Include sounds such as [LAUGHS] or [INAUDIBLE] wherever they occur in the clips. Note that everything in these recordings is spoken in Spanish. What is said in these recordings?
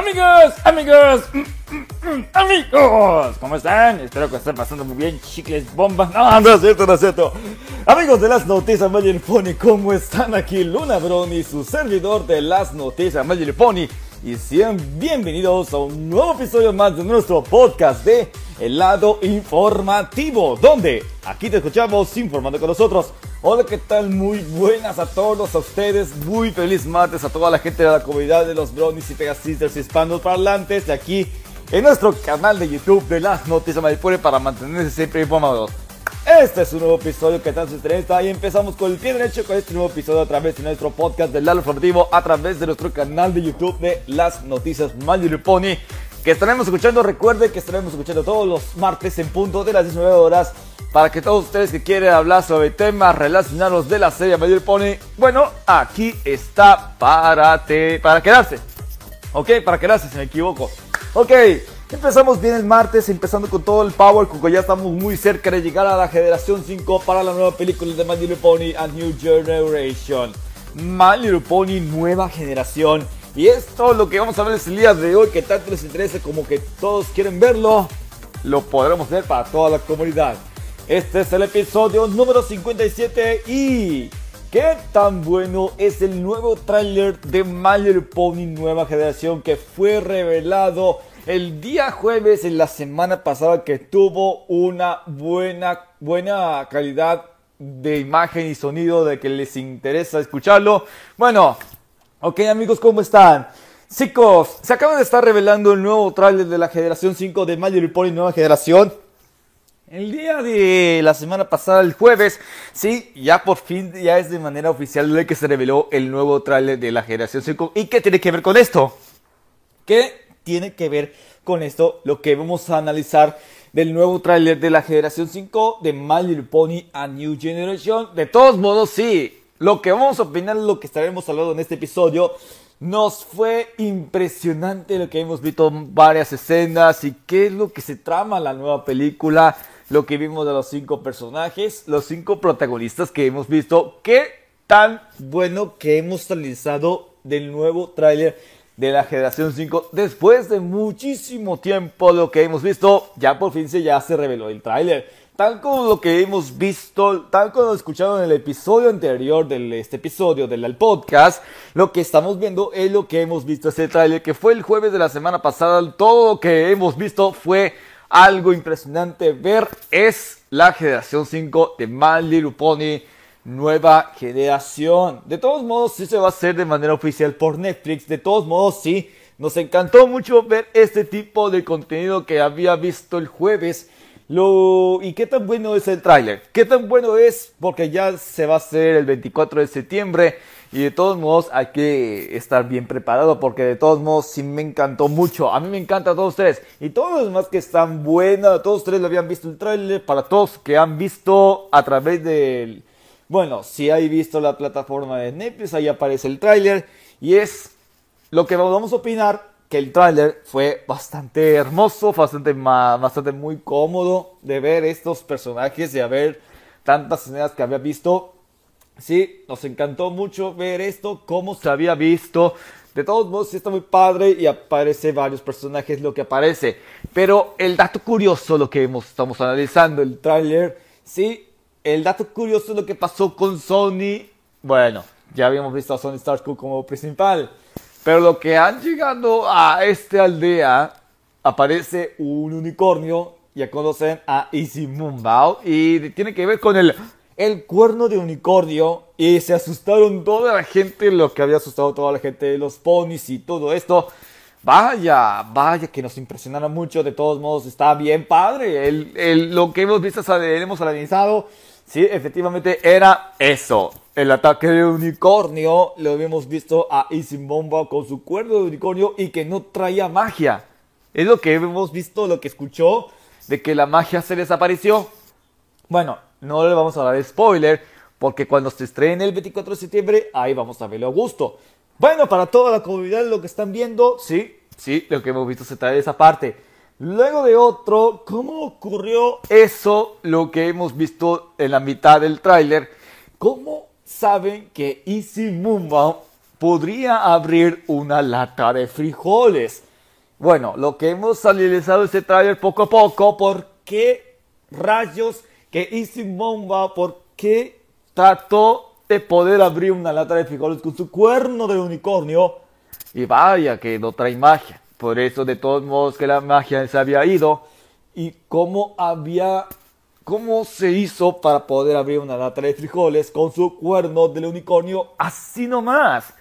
Amigos, amigos, mm, mm, mm, amigos, ¿cómo están? Espero que estén pasando muy bien, chicles, bombas. No, no es cierto, no es cierto. Amigos de las noticias Magic Pony, ¿cómo están? Aquí Luna Brony, su servidor de las noticias Magic Pony. Y sean bienvenidos a un nuevo episodio más de nuestro podcast de El lado informativo, donde aquí te escuchamos informando con nosotros. Hola, ¿qué tal? Muy buenas a todos, a ustedes. Muy feliz martes a toda la gente de la comunidad de los Brownies y Pegasisters hispanos parlantes de aquí en nuestro canal de YouTube de las noticias Maripure para mantenerse siempre informados. Este es un nuevo episodio que tanto estrena y empezamos con el pie derecho con este nuevo episodio a través de nuestro podcast del Lalo Informativo, a través de nuestro canal de YouTube de las noticias My Pony que estaremos escuchando. Recuerde que estaremos escuchando todos los martes en punto de las 19 horas para que todos ustedes que quieren hablar sobre temas relacionados de la serie My Pony, bueno, aquí está para, te, para quedarse. Ok, para quedarse, si me equivoco. Ok, empezamos bien el martes, empezando con todo el power, porque ya estamos muy cerca de llegar a la generación 5 para la nueva película de My Little Pony A New Generation. My Little Pony Nueva Generación. Y es lo que vamos a ver el día de hoy, que tanto les interesa como que todos quieren verlo, lo podremos ver para toda la comunidad. Este es el episodio número 57 y... ¿Qué tan bueno es el nuevo tráiler de Little Pony Nueva Generación que fue revelado el día jueves en la semana pasada que tuvo una buena, buena calidad de imagen y sonido de que les interesa escucharlo? Bueno, ok amigos, ¿cómo están? Chicos, se acaba de estar revelando el nuevo tráiler de la generación 5 de Little Pony Nueva Generación. El día de la semana pasada, el jueves, sí, ya por fin, ya es de manera oficial de que se reveló el nuevo tráiler de la generación 5. ¿Y qué tiene que ver con esto? ¿Qué tiene que ver con esto? Lo que vamos a analizar del nuevo tráiler de la generación 5 de My Little Pony A New Generation. De todos modos, sí, lo que vamos a opinar lo que estaremos hablando en este episodio. Nos fue impresionante lo que hemos visto varias escenas y qué es lo que se trama la nueva película lo que vimos de los cinco personajes, los cinco protagonistas que hemos visto. Qué tan bueno que hemos analizado del nuevo tráiler de la generación 5 después de muchísimo tiempo lo que hemos visto ya por fin se ya se reveló el tráiler tal como lo que hemos visto tal como lo escucharon en el episodio anterior de este episodio del podcast lo que estamos viendo es lo que hemos visto ese tráiler que fue el jueves de la semana pasada todo lo que hemos visto fue algo impresionante ver es la generación 5 de My Little Pony nueva generación. De todos modos, sí se va a hacer de manera oficial por Netflix. De todos modos, sí, nos encantó mucho ver este tipo de contenido que había visto el jueves. ¿Y qué tan bueno es el tráiler? ¿Qué tan bueno es? Porque ya se va a hacer el 24 de septiembre. Y de todos modos hay que estar bien preparado porque de todos modos sí me encantó mucho. A mí me encanta todos ustedes. Y todos los demás que están buenos, todos ustedes lo habían visto el tráiler. Para todos que han visto a través del... Bueno, si hay visto la plataforma de Netflix, ahí aparece el tráiler. Y es lo que vamos a opinar, que el tráiler fue bastante hermoso, bastante, bastante muy cómodo de ver estos personajes y a ver tantas escenas que había visto Sí, nos encantó mucho ver esto, cómo se había visto. De todos modos, sí está muy padre y aparece varios personajes lo que aparece. Pero el dato curioso, lo que estamos analizando, el tráiler, sí, el dato curioso lo que pasó con Sony. Bueno, ya habíamos visto a Sony Stark como principal. Pero lo que han llegado a esta aldea, aparece un unicornio, ya conocen a Moonbao, y tiene que ver con el el cuerno de unicornio y se asustaron toda la gente, lo que había asustado toda la gente de los ponis y todo esto. Vaya, vaya que nos impresionaron mucho, de todos modos está bien padre. El, lo que hemos visto, hemos analizado, sí, efectivamente era eso. El ataque de unicornio, lo habíamos visto a Easy Bomba con su cuerno de unicornio y que no traía magia. Es lo que hemos visto, lo que escuchó, de que la magia se desapareció. Bueno, no le vamos a dar spoiler, porque cuando se estrene el 24 de septiembre, ahí vamos a verlo a gusto. Bueno, para toda la comunidad, lo que están viendo, sí, sí, lo que hemos visto se trae de esa parte. Luego de otro, ¿cómo ocurrió eso? Lo que hemos visto en la mitad del tráiler. ¿Cómo saben que Easy Mumba podría abrir una lata de frijoles? Bueno, lo que hemos analizado este tráiler poco a poco, ¿por qué rayos que Easy Mumba, por qué trató de poder abrir una lata de frijoles con su cuerno de unicornio. Y vaya que no trae magia. Por eso de todos modos que la magia se había ido. Y cómo había... ¿Cómo se hizo para poder abrir una lata de frijoles con su cuerno del unicornio así nomás?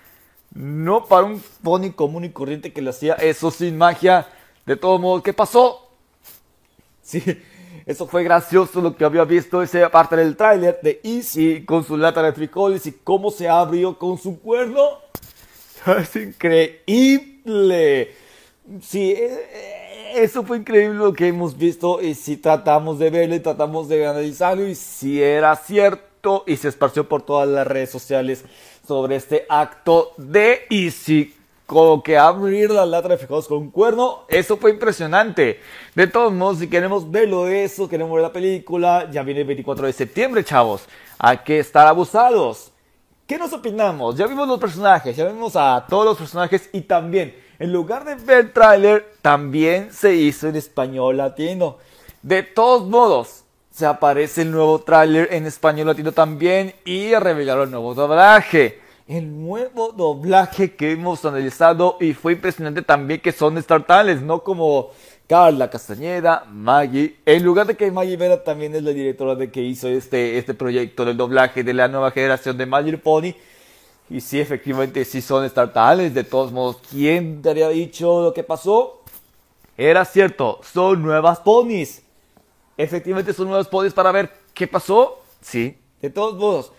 No para un pony común y corriente que le hacía eso sin magia. De todos modos, ¿qué pasó? [LAUGHS] Sí, eso fue gracioso lo que había visto esa parte del tráiler de Easy con su lata de frijoles y cómo se abrió con su cuerno. [LAUGHS] Es increíble. Sí, eh, eh, eso fue increíble lo que hemos visto y si tratamos de verlo y tratamos de analizarlo y si era cierto y se esparció por todas las redes sociales sobre este acto de Easy como que abrir la lata de frijoles con un cuerno, eso fue impresionante. De todos modos, si queremos verlo eso, queremos ver la película, ya viene el 24 de septiembre, chavos. Hay que estar abusados. ¿Qué nos opinamos? Ya vimos los personajes, ya vimos a todos los personajes y también, en lugar de ver tráiler, también se hizo en español latino. De todos modos, se aparece el nuevo tráiler en español latino también y revelaron el nuevo doblaje el nuevo doblaje que hemos analizado y fue impresionante también que son estatales, no como Carla Castañeda, Maggie. En lugar de que Maggie Vera también es la directora de que hizo este, este proyecto del doblaje de la nueva generación de Magic Pony. Y sí, efectivamente, sí son estatales. De todos modos, ¿quién te había dicho lo que pasó? Era cierto, son nuevas ponies. Efectivamente, son nuevas ponies para ver qué pasó. Sí, de todos modos.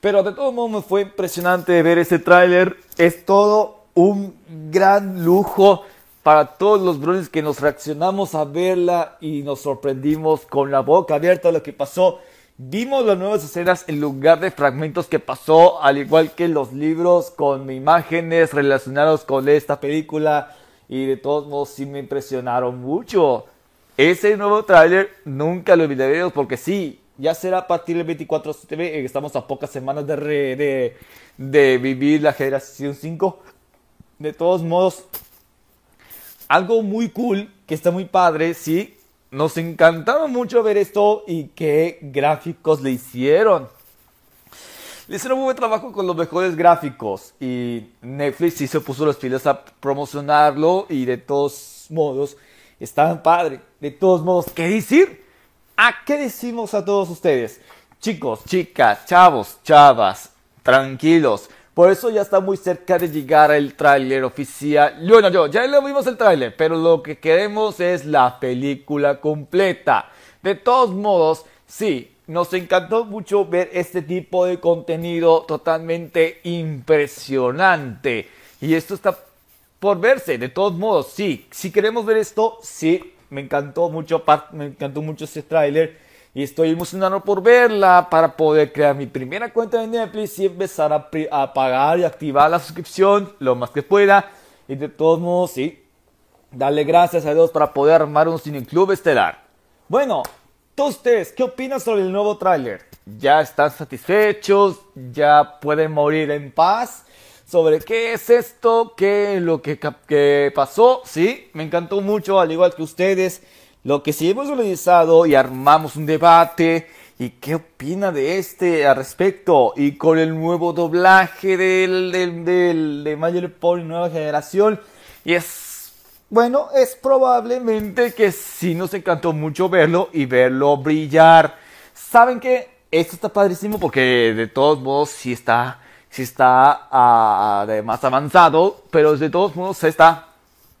Pero de todos modos me fue impresionante ver ese tráiler. Es todo un gran lujo para todos los brothers que nos reaccionamos a verla y nos sorprendimos con la boca abierta a lo que pasó. Vimos las nuevas escenas en lugar de fragmentos que pasó, al igual que los libros con imágenes relacionados con esta película. Y de todos modos sí me impresionaron mucho. Ese nuevo tráiler nunca lo olvidaremos porque sí, ya será a partir del 24 de septiembre, eh, estamos a pocas semanas de, de, de vivir la generación 5. De todos modos, algo muy cool, que está muy padre, sí. Nos encantaron mucho ver esto y qué gráficos le hicieron. Le hicieron un buen trabajo con los mejores gráficos y Netflix sí se puso las pilas a promocionarlo y de todos modos, estaban padre. De todos modos, ¿qué decir? ¿A qué decimos a todos ustedes? Chicos, chicas, chavos, chavas, tranquilos. Por eso ya está muy cerca de llegar el tráiler oficial. Bueno, yo, ya lo vimos el tráiler, pero lo que queremos es la película completa. De todos modos, sí, nos encantó mucho ver este tipo de contenido totalmente impresionante. Y esto está por verse. De todos modos, sí, si queremos ver esto, sí, me encantó mucho, me encantó mucho este tráiler y estoy emocionado por verla para poder crear mi primera cuenta de Netflix y empezar a, pagar y activar la suscripción lo más que pueda. Y de todos modos, sí, darle gracias a Dios para poder armar un cine club estelar. Bueno, todos ustedes, ¿qué opinan sobre el nuevo tráiler? ¿Ya están satisfechos? ¿Ya pueden morir en paz? sobre qué es esto, qué es lo que, que pasó. Sí, me encantó mucho, al igual que ustedes, lo que sí hemos organizado y armamos un debate. ¿Y qué opina de este al respecto? Y con el nuevo doblaje del, del, del de Mayor Pony Nueva Generación. Y es, bueno, es probablemente que sí nos encantó mucho verlo y verlo brillar. ¿Saben qué? Esto está padrísimo porque de todos modos sí está si está uh, de más avanzado, pero de todos modos está.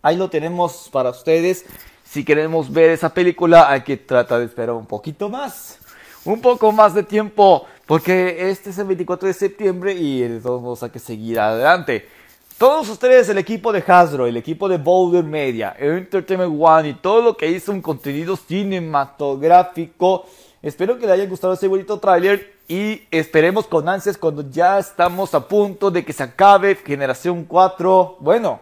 Ahí lo tenemos para ustedes. Si queremos ver esa película, hay que tratar de esperar un poquito más. Un poco más de tiempo, porque este es el 24 de septiembre y de todos modos hay que seguir adelante. todos ustedes, el equipo de Hasbro, el equipo de Boulder Media, Entertainment One y todo lo que hizo un contenido cinematográfico, espero que les haya gustado ese bonito tráiler y esperemos con ansias cuando ya estamos a punto de que se acabe Generación 4. Bueno,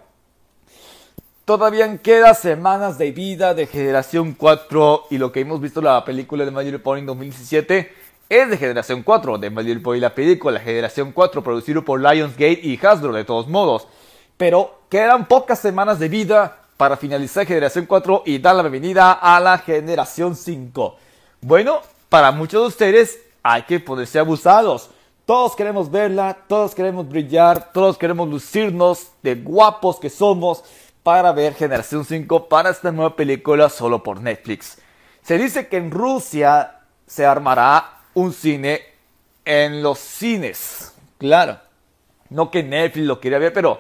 todavía quedan semanas de vida de Generación 4 y lo que hemos visto en la película de My Little Pony en 2017 es de Generación 4, de My Pony la película, Generación 4, producido por Lionsgate y Hasbro de todos modos. Pero quedan pocas semanas de vida para finalizar Generación 4 y dar la bienvenida a la Generación 5. Bueno, para muchos de ustedes hay que ponerse abusados. Todos queremos verla, todos queremos brillar, todos queremos lucirnos de guapos que somos para ver Generación 5 para esta nueva película solo por Netflix. Se dice que en Rusia se armará un cine en los cines. Claro, no que Netflix lo quería ver, pero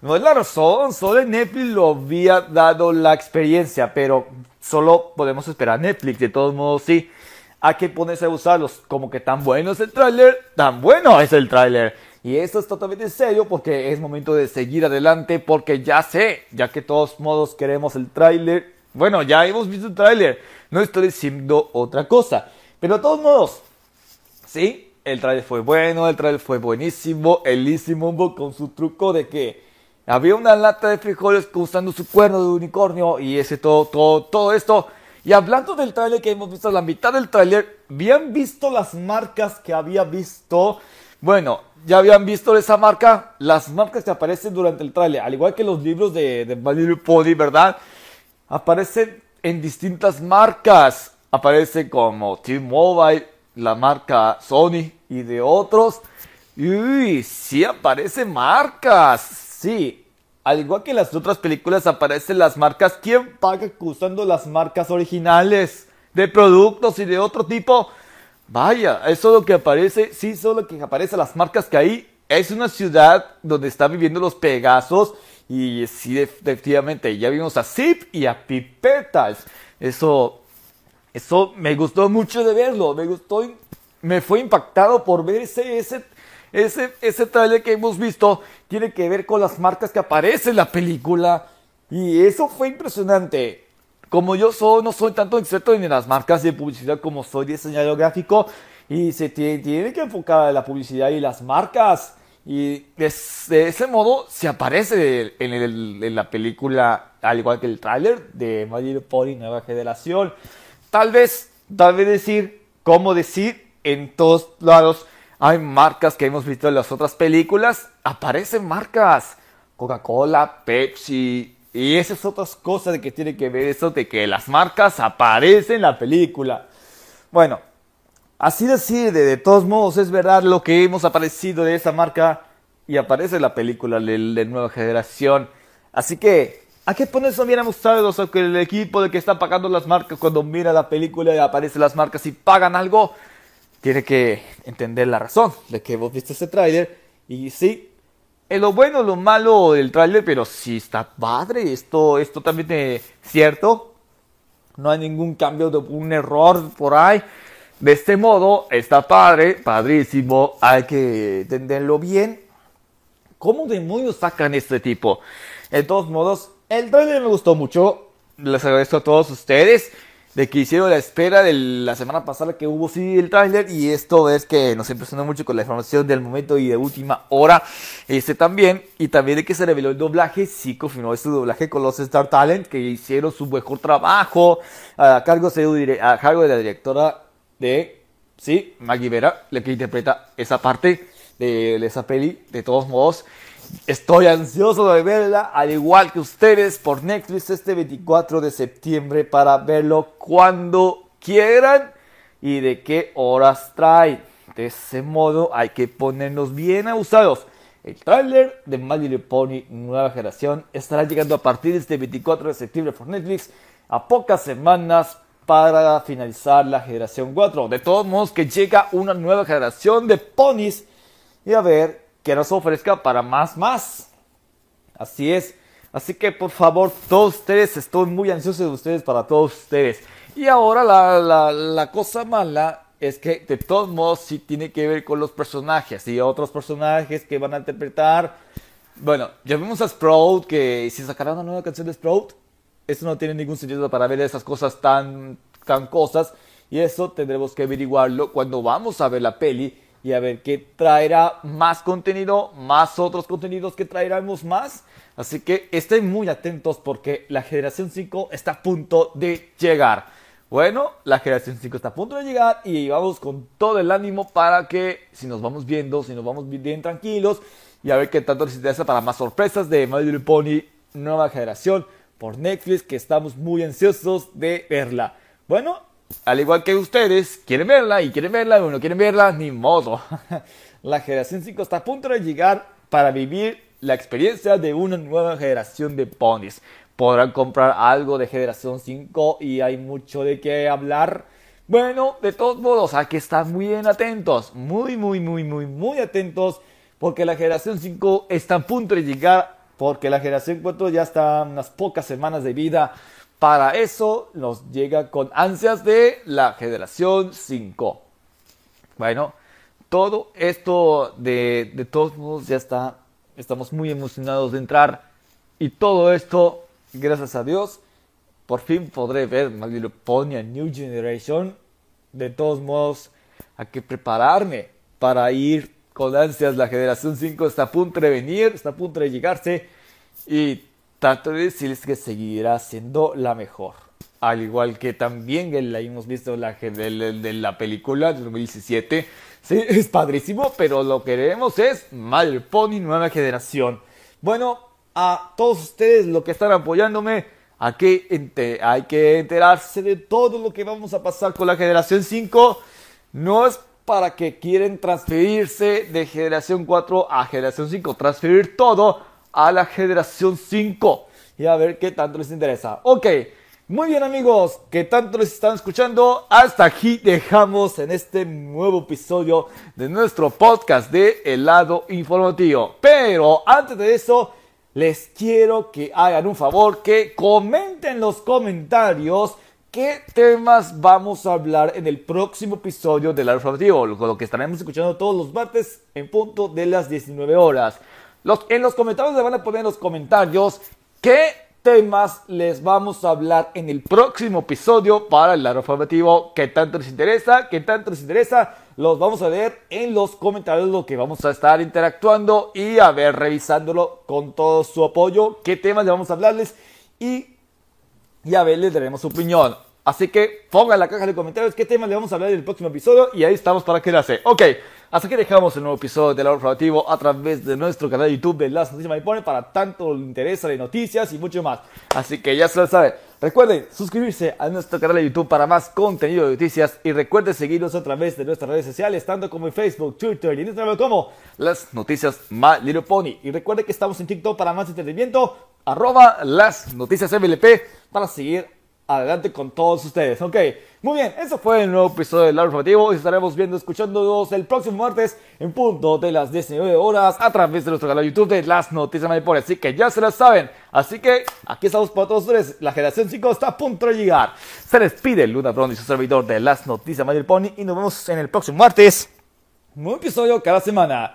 no es la razón. Solo Netflix lo había dado la experiencia, pero solo podemos esperar a Netflix. De todos modos, sí hay que ponerse a usarlos. Como que tan bueno es el tráiler, tan bueno es el tráiler. Y esto es totalmente serio porque es momento de seguir adelante porque ya sé, ya que todos modos queremos el tráiler. Bueno, ya hemos visto el tráiler, no estoy diciendo otra cosa. Pero de todos modos, sí, el tráiler fue bueno, el tráiler fue buenísimo, elísimo con su truco de que había una lata de frijoles usando su cuerno de unicornio y ese todo, todo, todo esto y hablando del tráiler que hemos visto, la mitad del tráiler, ¿habían visto las marcas que había visto? Bueno, ya habían visto esa marca, las marcas que aparecen durante el tráiler, al igual que los libros de, de Pony, ¿verdad? Aparecen en distintas marcas. Aparece como T-Mobile, la marca Sony y de otros. Uy, sí aparecen marcas. Sí, al igual que en las otras películas aparecen las marcas, ¿quién paga usando las marcas originales de productos y de otro tipo? Vaya, eso es lo que aparece, sí, solo que aparece las marcas que ahí es una ciudad donde están viviendo los Pegasos y sí, efectivamente, ya vimos a Zip y a Pipetas. Eso, eso me gustó mucho de verlo, me gustó, me fue impactado por ver ese, ese ese, ese trailer que hemos visto tiene que ver con las marcas que aparecen en la película. Y eso fue impresionante. Como yo soy, no soy tanto experto en las marcas de publicidad como soy diseñador gráfico. Y se tiene, que enfocar en la publicidad y las marcas. Y de, ese modo se aparece en, en, la película, al igual que el tráiler de Magic Pony Nueva Generación. Tal vez, tal vez decir, cómo decir en todos lados hay marcas que hemos visto en las otras películas. Aparecen marcas. Coca-Cola, Pepsi. Y esas otras cosas de que tiene que ver eso de que las marcas aparecen en la película. Bueno, así decir, de, de todos modos es verdad lo que hemos aparecido de esa marca y aparece en la película de, nueva generación. Así que ¿A qué ponerse bien ajustados o que el equipo de que está pagando las marcas cuando mira la película y aparecen las marcas y pagan algo? tiene que entender la razón de que vos viste ese tráiler y sí, es lo bueno, lo malo del tráiler, pero sí está padre, esto es totalmente cierto, no hay ningún cambio de un error por ahí. De este modo, está padre, padrísimo, hay que entenderlo bien. ¿Cómo demonios sacan este tipo? De todos modos, el trailer me gustó mucho. Les agradezco a todos ustedes de que hicieron la espera de la semana pasada que hubo sí el tráiler y esto es que nos impresionó mucho con la información del momento y de última hora este también y también de que se reveló el doblaje sí confirmó este doblaje con los Star Talent que hicieron su mejor trabajo a cargo de, a cargo de la directora de sí Maggie Vera la que interpreta esa parte de, de esa peli de todos modos Estoy ansioso de verla, al igual que ustedes, por Netflix este 24 de septiembre para verlo cuando quieran y de qué horas trae. De ese modo hay que ponernos bien abusados. El tráiler de My Little Pony Nueva Generación estará llegando a partir de este 24 de septiembre por Netflix a pocas semanas para finalizar la generación 4. De todos modos que llega una nueva generación de ponies y a ver que nos ofrezca para más, más. Así es. Así que por favor, todos ustedes, estoy muy ansioso de ustedes para todos ustedes. Y ahora la, la, cosa mala es que de todos modos sí tiene que ver con los personajes y otros personajes que van a interpretar Bueno, ya a Sprout que si sacará una nueva canción de Sprout, eso no tiene ningún sentido para ver esas cosas tan, tan cosas. Y eso tendremos que averiguarlo cuando vamos a ver la peli y a ver qué traerá más contenido, más otros contenidos que traeremos más. Así que estén muy atentos porque la generación 5 está a punto de llegar. Bueno, la generación 5 está a punto de llegar y vamos con todo el ánimo para que si nos vamos viendo, si nos vamos bien tranquilos y a ver qué tanto les interesa para más sorpresas de My Little Pony nueva generación por Netflix que estamos muy ansiosos de verla. Bueno, al igual que ustedes, quieren verla y quieren verla y no quieren verla, ni modo. [LAUGHS] la generación 5 está a punto de llegar para vivir la experiencia de una nueva generación de ponies. Podrán comprar algo de generación 5 y hay mucho de qué hablar. Bueno, de todos modos, hay que estar muy bien atentos, muy, muy, muy, muy, muy atentos, porque la generación 5 está a punto de llegar, porque la generación 4 ya está unas pocas semanas de vida. Para eso nos llega con ansias de la generación 5. Bueno, todo esto de, de todos modos ya está Estamos muy emocionados de entrar. Y todo esto, gracias a Dios, por fin podré ver Pony New Generation. De todos modos, hay que prepararme para ir con ansias. La generación 5 está a punto de venir, está a punto de llegarse. Y tanto de decirles que seguirá siendo la mejor. Al igual que también la hemos visto la, de, la película de 2017 Sí, [LAUGHS] es padrísimo, pero lo que queremos es My Pony Nueva Generación. Bueno, a todos ustedes lo que están apoyándome, aquí hay que enterarse de todo lo que vamos a pasar con la generación 5. No es para que quieren transferirse de generación 4 a generación 5, transferir todo a la generación 5 y a ver qué tanto les interesa. Ok. Muy bien amigos, que tanto les están escuchando, hasta aquí dejamos en este nuevo episodio de nuestro podcast de helado informativo. Pero antes de eso, les quiero que hagan un favor, que comenten en los comentarios qué temas vamos a hablar en el próximo episodio del helado informativo, lo que estaremos escuchando todos los martes en punto de las 19 horas. Los, en los comentarios le van a poner en los comentarios qué temas les vamos a hablar en el próximo episodio para el lado formativo que tanto les interesa, que tanto les interesa, los vamos a ver en los comentarios lo que vamos a estar interactuando y a ver revisándolo con todo su apoyo, qué temas le vamos a hablarles y, y a ver les daremos su opinión. Así que pongan en la caja de comentarios qué temas le vamos a hablar en el próximo episodio y ahí estamos para quedarse. Ok, hasta que dejamos el nuevo episodio del Lado Formativo a través de nuestro canal de YouTube de Las Noticias Pone para tanto le interesa de noticias y mucho más. Así que ya se lo saben. Recuerden suscribirse a nuestro canal de YouTube para más contenido de noticias y recuerden seguirnos a través de nuestras redes sociales, tanto como en Facebook, Twitter y Instagram como Las Noticias My Little Pony. Y recuerden que estamos en TikTok para más entretenimiento, arroba Las Noticias MLP para seguir adelante con todos ustedes. Ok, muy bien, eso fue el nuevo episodio del Informativo y estaremos viendo, escuchándonos el próximo martes en punto de las 19 horas a través de nuestro canal de YouTube de Las Noticias Manipur. Así que ya se las saben. Así que aquí estamos para todos ustedes. La generación 5 está a punto de llegar. Se despide Luna Brown y su servidor de Las Noticias Pony y nos vemos en el próximo martes. Nuevo episodio cada semana.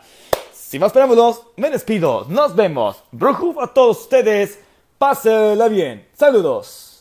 Sin más preámbulos, me despido. Nos vemos. Brujo a todos ustedes. Pásenla bien. Saludos.